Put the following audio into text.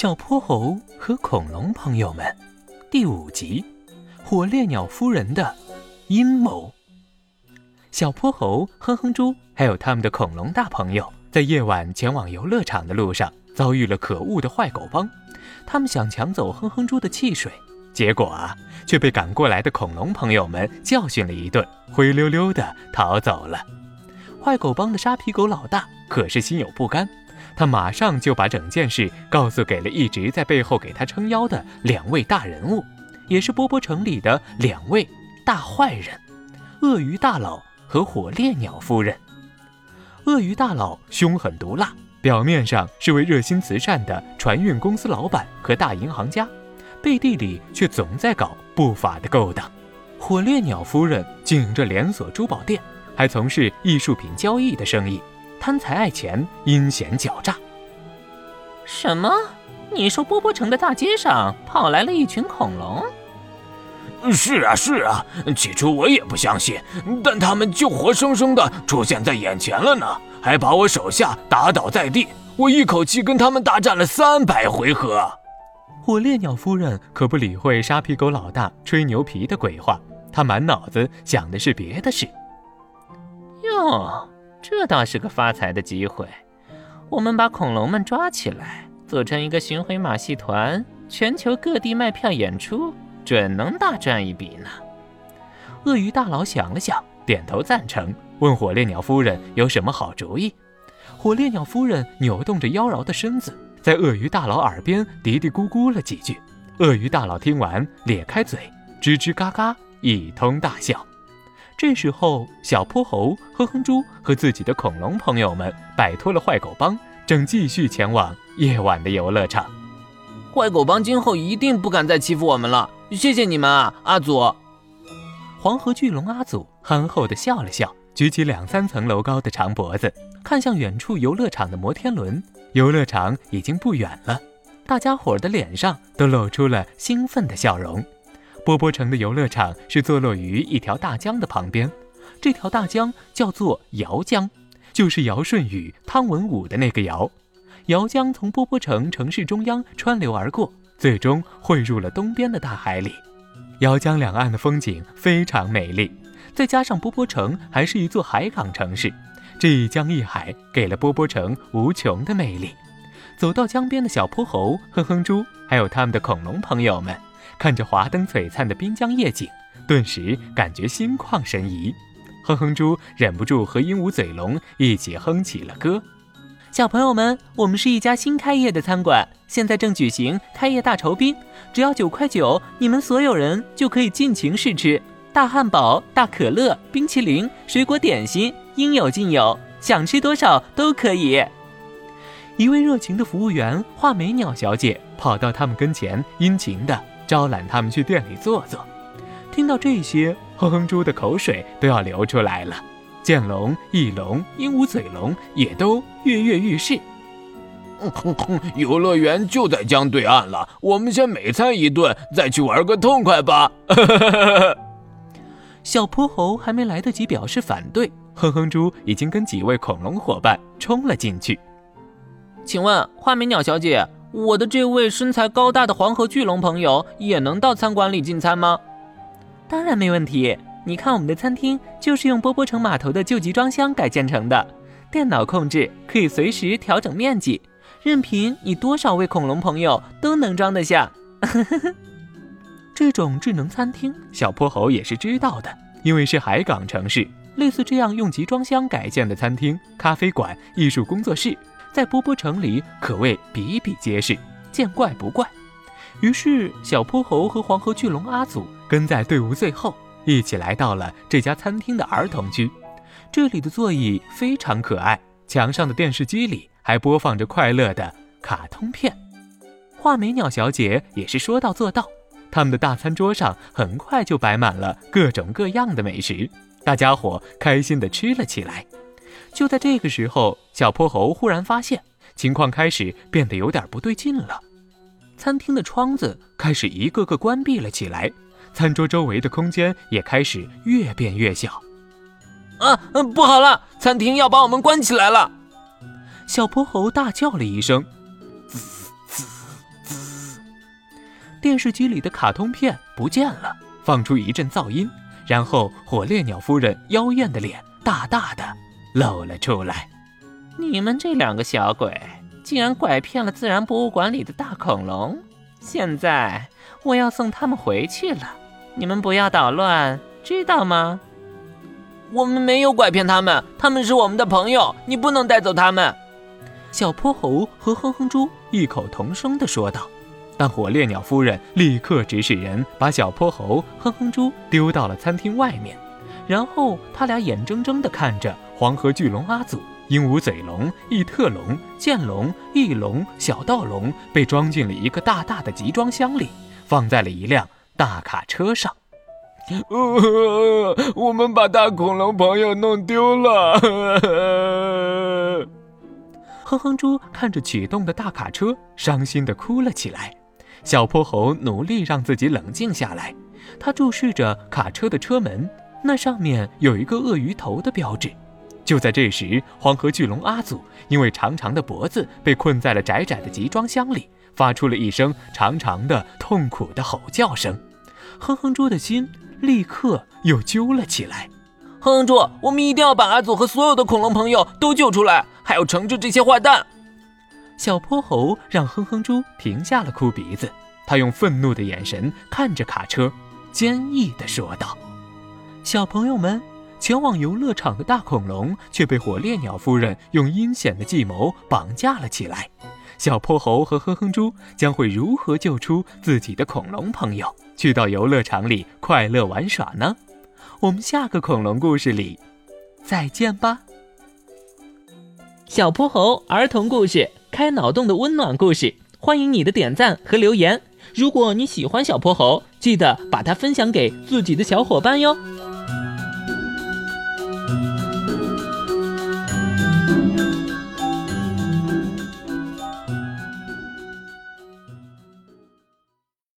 小泼猴和恐龙朋友们，第五集：火烈鸟夫人的阴谋。小泼猴、哼哼猪还有他们的恐龙大朋友，在夜晚前往游乐场的路上，遭遇了可恶的坏狗帮。他们想抢走哼哼猪的汽水，结果啊，却被赶过来的恐龙朋友们教训了一顿，灰溜溜的逃走了。坏狗帮的沙皮狗老大可是心有不甘。他马上就把整件事告诉给了一直在背后给他撑腰的两位大人物，也是波波城里的两位大坏人——鳄鱼大佬和火烈鸟夫人。鳄鱼大佬凶狠毒辣，表面上是位热心慈善的船运公司老板和大银行家，背地里却总在搞不法的勾当。火烈鸟夫人经营着连锁珠宝店，还从事艺术品交易的生意。贪财爱钱，阴险狡诈。什么？你说波波城的大街上跑来了一群恐龙？是啊，是啊。起初我也不相信，但他们就活生生的出现在眼前了呢，还把我手下打倒在地。我一口气跟他们大战了三百回合。火烈鸟夫人可不理会沙皮狗老大吹牛皮的鬼话，她满脑子想的是别的事。哟。这倒是个发财的机会，我们把恐龙们抓起来，组成一个巡回马戏团，全球各地卖票演出，准能大赚一笔呢。鳄鱼大佬想了想，点头赞成，问火烈鸟夫人有什么好主意。火烈鸟夫人扭动着妖娆的身子，在鳄鱼大佬耳边嘀嘀咕咕了几句。鳄鱼大佬听完，咧开嘴，吱吱嘎嘎，一通大笑。这时候，小泼猴、哼哼猪和自己的恐龙朋友们摆脱了坏狗帮，正继续前往夜晚的游乐场。坏狗帮今后一定不敢再欺负我们了，谢谢你们啊，阿祖！黄河巨龙阿祖憨厚地笑了笑，举起两三层楼高的长脖子，看向远处游乐场的摩天轮。游乐场已经不远了，大家伙的脸上都露出了兴奋的笑容。波波城的游乐场是坐落于一条大江的旁边，这条大江叫做姚江，就是尧舜禹汤文武的那个尧。瑶江从波波城城市中央穿流而过，最终汇入了东边的大海里。姚江两岸的风景非常美丽，再加上波波城还是一座海港城市，这一江一海给了波波城无穷的魅力。走到江边的小泼猴、哼哼猪，还有他们的恐龙朋友们。看着华灯璀璨的滨江夜景，顿时感觉心旷神怡。哼哼猪忍不住和鹦鹉嘴龙一起哼起了歌。小朋友们，我们是一家新开业的餐馆，现在正举行开业大酬宾，只要九块九，你们所有人就可以尽情试吃大汉堡、大可乐、冰淇淋、水果点心，应有尽有，想吃多少都可以。一位热情的服务员画眉鸟小姐跑到他们跟前，殷勤的。招揽他们去店里坐坐，听到这些，哼哼猪的口水都要流出来了。剑龙、翼龙、鹦鹉嘴龙也都跃跃欲试。哼哼，游乐园就在江对岸了，我们先美餐一顿，再去玩个痛快吧。小泼猴还没来得及表示反对，哼哼猪已经跟几位恐龙伙伴冲了进去。请问画眉鸟小姐？我的这位身材高大的黄河巨龙朋友也能到餐馆里进餐吗？当然没问题。你看，我们的餐厅就是用波波城码头的旧集装箱改建成的，电脑控制，可以随时调整面积，任凭你多少位恐龙朋友都能装得下。这种智能餐厅，小泼猴也是知道的，因为是海港城市，类似这样用集装箱改建的餐厅、咖啡馆、艺术工作室。在波波城里可谓比比皆是，见怪不怪。于是，小泼猴和黄河巨龙阿祖跟在队伍最后，一起来到了这家餐厅的儿童区。这里的座椅非常可爱，墙上的电视机里还播放着快乐的卡通片。画眉鸟小姐也是说到做到，他们的大餐桌上很快就摆满了各种各样的美食，大家伙开心地吃了起来。就在这个时候，小泼猴忽然发现情况开始变得有点不对劲了。餐厅的窗子开始一个个关闭了起来，餐桌周围的空间也开始越变越小。啊，不好了，餐厅要把我们关起来了！小泼猴大叫了一声：“滋滋，电视机里的卡通片不见了，放出一阵噪音，然后火烈鸟夫人妖艳的脸大大的露了出来。你们这两个小鬼，竟然拐骗了自然博物馆里的大恐龙！现在我要送他们回去了，你们不要捣乱，知道吗？我们没有拐骗他们，他们是我们的朋友，你不能带走他们。小泼猴和哼哼猪异口同声地说道。但火烈鸟夫人立刻指使人把小泼猴、哼哼猪丢到了餐厅外面，然后他俩眼睁睁地看着黄河巨龙阿祖、鹦鹉嘴龙、异特龙、剑龙、翼龙、小盗龙被装进了一个大大的集装箱里，放在了一辆大卡车上。呃，我们把大恐龙朋友弄丢了。哼哼猪看着启动的大卡车，伤心地哭了起来。小泼猴努力让自己冷静下来，他注视着卡车的车门，那上面有一个鳄鱼头的标志。就在这时，黄河巨龙阿祖因为长长的脖子被困在了窄窄的集装箱里，发出了一声长长的、痛苦的吼叫声。哼哼猪的心立刻又揪了起来。哼哼猪，我们一定要把阿祖和所有的恐龙朋友都救出来，还要惩治这些坏蛋。小泼猴让哼哼猪停下了哭鼻子，他用愤怒的眼神看着卡车，坚毅地说道：“小朋友们，前往游乐场的大恐龙却被火烈鸟夫人用阴险的计谋绑架了起来。小泼猴和哼哼猪将会如何救出自己的恐龙朋友，去到游乐场里快乐玩耍呢？我们下个恐龙故事里再见吧。”小泼猴儿童故事。开脑洞的温暖故事，欢迎你的点赞和留言。如果你喜欢小泼猴，记得把它分享给自己的小伙伴哟。